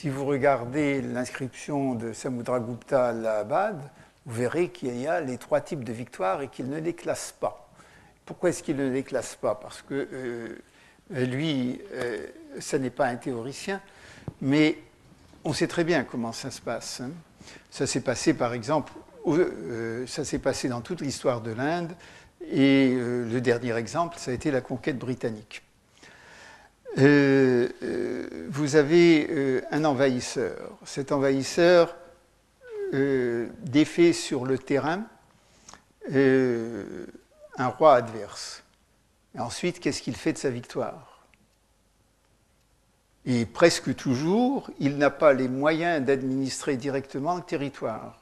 si vous regardez l'inscription de Samudragupta à l'Ahabad, vous verrez qu'il y a les trois types de victoires et qu'il ne les classe pas. Pourquoi est-ce qu'il ne les classe pas? Parce que euh, lui, euh, ça n'est pas un théoricien, mais on sait très bien comment ça se passe. Hein. Ça s'est passé, par exemple, euh, ça s'est passé dans toute l'histoire de l'Inde, et le dernier exemple, ça a été la conquête britannique. Euh, euh, vous avez euh, un envahisseur. Cet envahisseur défait sur le terrain un roi adverse. Ensuite, qu'est-ce qu'il fait de sa victoire? Et presque toujours, il n'a pas les moyens d'administrer directement le territoire.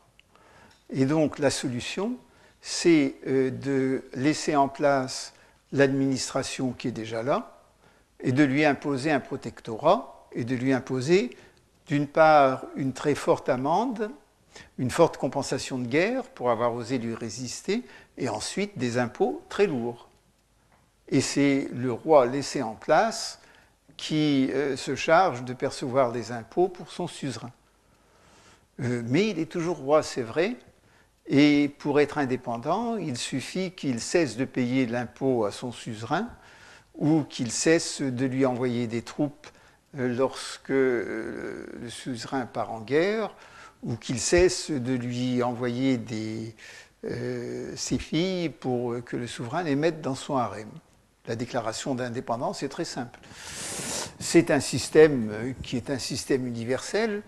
Et donc la solution, c'est de laisser en place l'administration qui est déjà là, et de lui imposer un protectorat et de lui imposer d'une part une très forte amende, une forte compensation de guerre pour avoir osé lui résister, et ensuite des impôts très lourds. Et c'est le roi laissé en place qui euh, se charge de percevoir des impôts pour son suzerain. Euh, mais il est toujours roi, c'est vrai, et pour être indépendant, il suffit qu'il cesse de payer l'impôt à son suzerain ou qu'il cesse de lui envoyer des troupes euh, lorsque euh, le suzerain part en guerre, ou qu'il cesse de lui envoyer euh, ses filles pour que le souverain les mette dans son harem. La déclaration d'indépendance est très simple. C'est un système qui est un système universel.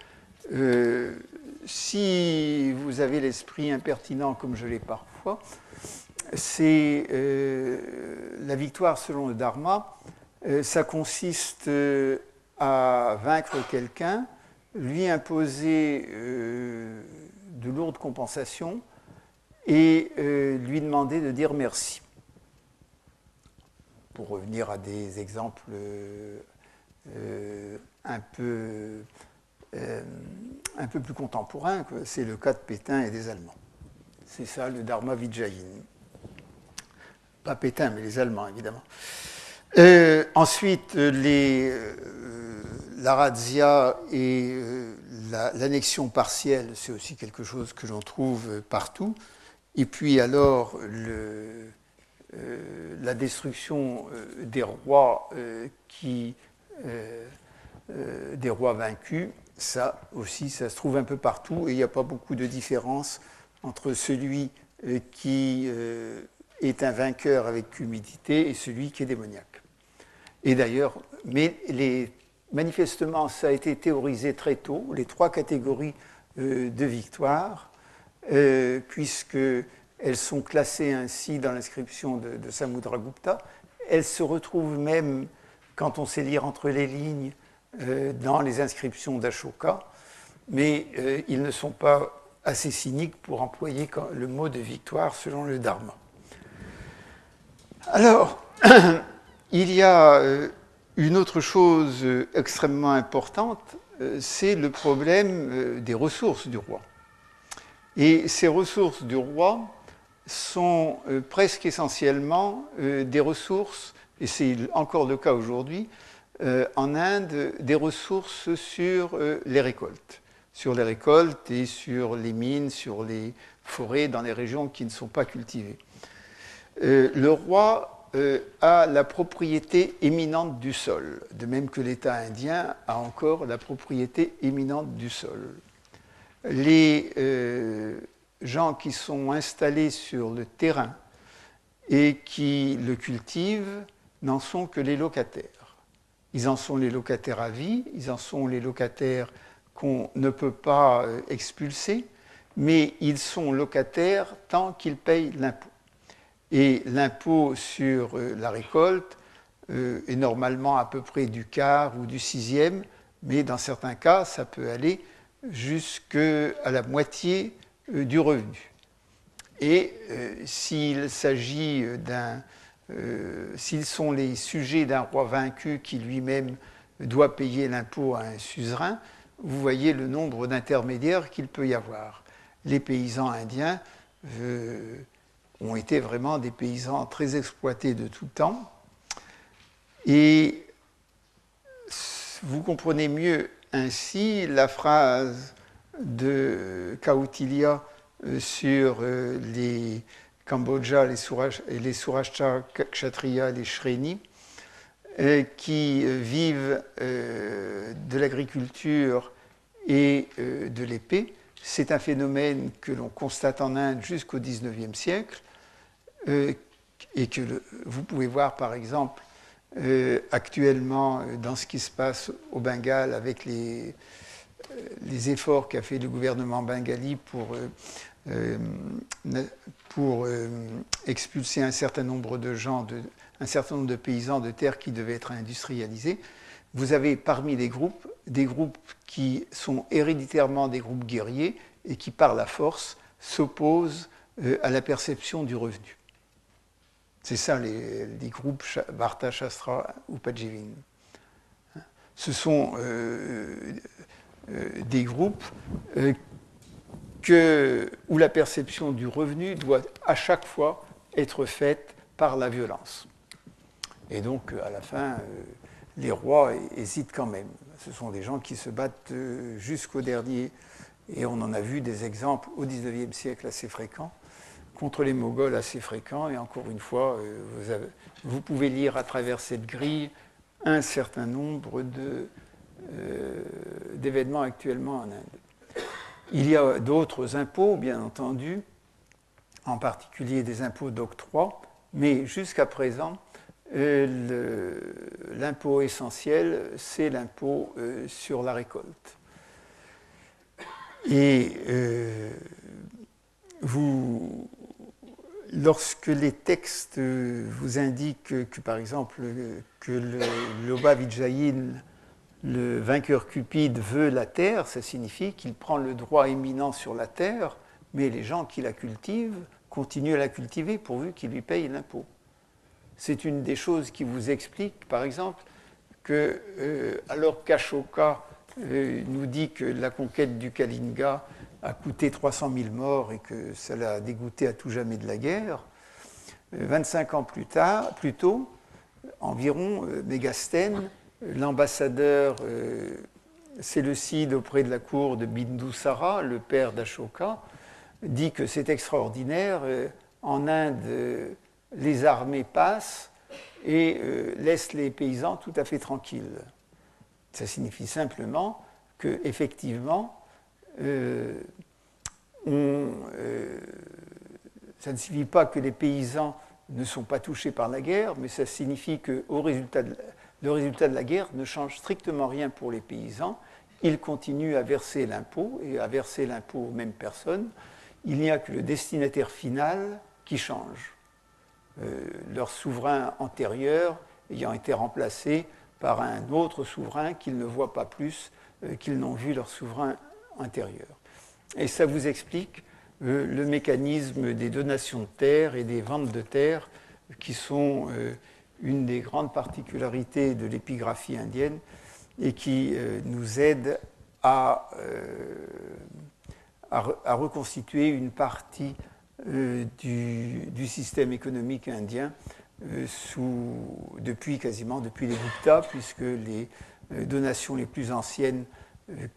si vous avez l'esprit impertinent comme je l'ai parfois, c'est euh, la victoire selon le Dharma, euh, ça consiste euh, à vaincre quelqu'un, lui imposer de lourdes compensations et lui demander de dire merci. Pour revenir à des exemples un peu, un peu plus contemporains, c'est le cas de Pétain et des Allemands. C'est ça le Dharma Vijayin pas Pétain, mais les Allemands, évidemment. Euh, ensuite, les, euh, la et euh, l'annexion partielle, c'est aussi quelque chose que l'on trouve partout. Et puis alors, la destruction des rois qui, des rois vaincus, ça aussi, ça se trouve un peu partout et il n'y a pas beaucoup de différence entre celui qui est un vainqueur avec humidité et celui qui est démoniaque. Et d'ailleurs, mais manifestement, ça a été théorisé très tôt, les trois catégories euh, de victoire, euh, puisqu'elles sont classées ainsi dans l'inscription de, de, Samudragupta. Elles se retrouvent même, quand on sait lire entre les lignes, euh, dans les inscriptions d'Ashoka, mais euh, ils ne sont pas assez cyniques pour employer le mot de victoire selon le Dharma. Alors, <clears throat> il y a euh, une autre chose extrêmement importante, c'est le problème des ressources du roi. Et ces ressources du roi sont presque essentiellement des ressources, et c'est encore le cas aujourd'hui, en Inde, des ressources sur les récoltes sur les récoltes et sur les mines, sur les forêts dans les régions qui ne sont pas cultivées. Euh, le roi euh, a la propriété éminente du sol, de même que l'État indien a encore la propriété éminente du sol. Les euh, gens qui sont installés sur le terrain et qui le cultivent n'en sont que les locataires. Ils en sont les locataires à vie, ils en sont les locataires qu'on ne peut pas expulser, mais ils sont locataires tant qu'ils payent l'impôt. Et l'impôt sur euh, la récolte euh, est normalement à peu près du quart ou du sixième, mais dans certains cas, ça peut aller jusqu'à la moitié du revenu. Et s'il s'agit d'un. s'ils sont les sujets d'un roi vaincu qui lui-même doit payer l'impôt à un suzerain, vous voyez le nombre d'intermédiaires qu'il peut y avoir. Les paysans indiens euh, ont été vraiment des paysans très exploités de tout temps. Et vous comprenez mieux ainsi la phrase de Kautilia euh, sur euh, les Cambodja, les, les Surashtra, Kshatriya, les Shreni, euh, qui vivent de l'agriculture et de l'épée. C'est un phénomène que l'on constate en Inde jusqu'au XIXe siècle et que vous pouvez voir par exemple actuellement dans ce qui se passe au Bengale avec les, efforts qu'a fait le gouvernement bengali pour, expulser un certain nombre de gens de, un certain nombre de paysans de terres qui devaient être industrialisés. Vous avez parmi les groupes des groupes qui sont héréditairement des groupes guerriers et qui, par la force, s'opposent euh, à la perception du revenu. C'est ça les, groupes Bharta Shastra ou Pajivin. Ce sont euh, euh, des groupes que, où la perception du revenu doit à chaque fois être faite par la violence. Et donc, euh, à la fin, euh, les rois hésitent quand même. Ce sont des gens qui se battent euh, jusqu'au dernier. Et on en a vu des exemples au XIXe siècle assez fréquents, contre les Moghols assez fréquents. Et encore une fois, vous, pouvez lire à travers cette grille un certain nombre d'événements actuellement en Inde. Il y a d'autres impôts, bien entendu, en particulier des impôts d'octroi, mais jusqu'à présent, l'impôt essentiel, c'est l'impôt euh, sur la récolte. Et euh, vous, lorsque les textes vous indiquent que, par exemple, que le Loba Vijayin, le vainqueur cupide, veut la terre, ça signifie qu'il prend le droit éminent sur la terre, mais les gens qui la cultivent continuent à la cultiver pourvu qu'ils lui payent l'impôt. C'est une des choses qui vous explique, par exemple, que euh, alors qu'Ashoka euh, nous dit que la conquête du Kalinga a coûté 300 000 morts et que ça l'a dégoûté à tout jamais de la guerre, 25 euh, ans plus tard, plus tôt, environ, Mégastène, l'ambassadeur séleucide auprès de la cour de Bindusara, le père d'Ashoka, dit que c'est extraordinaire. En Inde, les armées passent et euh, laissent les paysans tout à fait tranquilles. Ça signifie simplement que effectivement, euh, euh, ça ne signifie pas que les paysans ne sont pas touchés par la guerre, mais ça signifie que résultat le résultat de la guerre ne change strictement rien pour les paysans. Ils continuent à verser l'impôt et à verser l'impôt aux mêmes personnes. Il n'y a que le destinataire final qui change. Euh, leur souverain antérieur ayant été remplacé par un autre souverain qu'ils ne voient pas plus qu'ils n'ont vu leur souverain Et ça vous explique euh, le mécanisme des donations de terre et des ventes de terre qui sont une des grandes particularités de l'épigraphie indienne et qui nous aide à, à, reconstituer une partie du, système économique indien depuis quasiment depuis les Gupta, puisque les donations les plus anciennes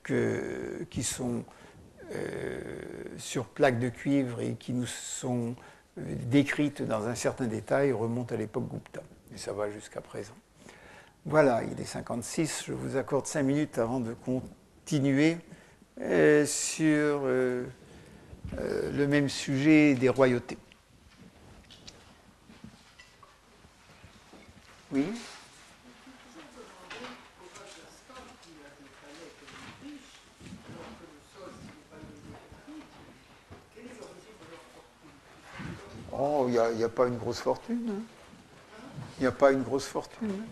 que, qui sont euh, sur plaques de cuivre et qui nous sont euh, décrites dans un certain détail remontent à l'époque Gupta. Et ça va jusqu'à présent. Voilà, il est 56. Je vous accorde 5 minutes avant de continuer euh, sur le même sujet des royautés. Oui Oh, il n'y a, pas une grosse fortune. Hein. Il n'y a pas une grosse fortune.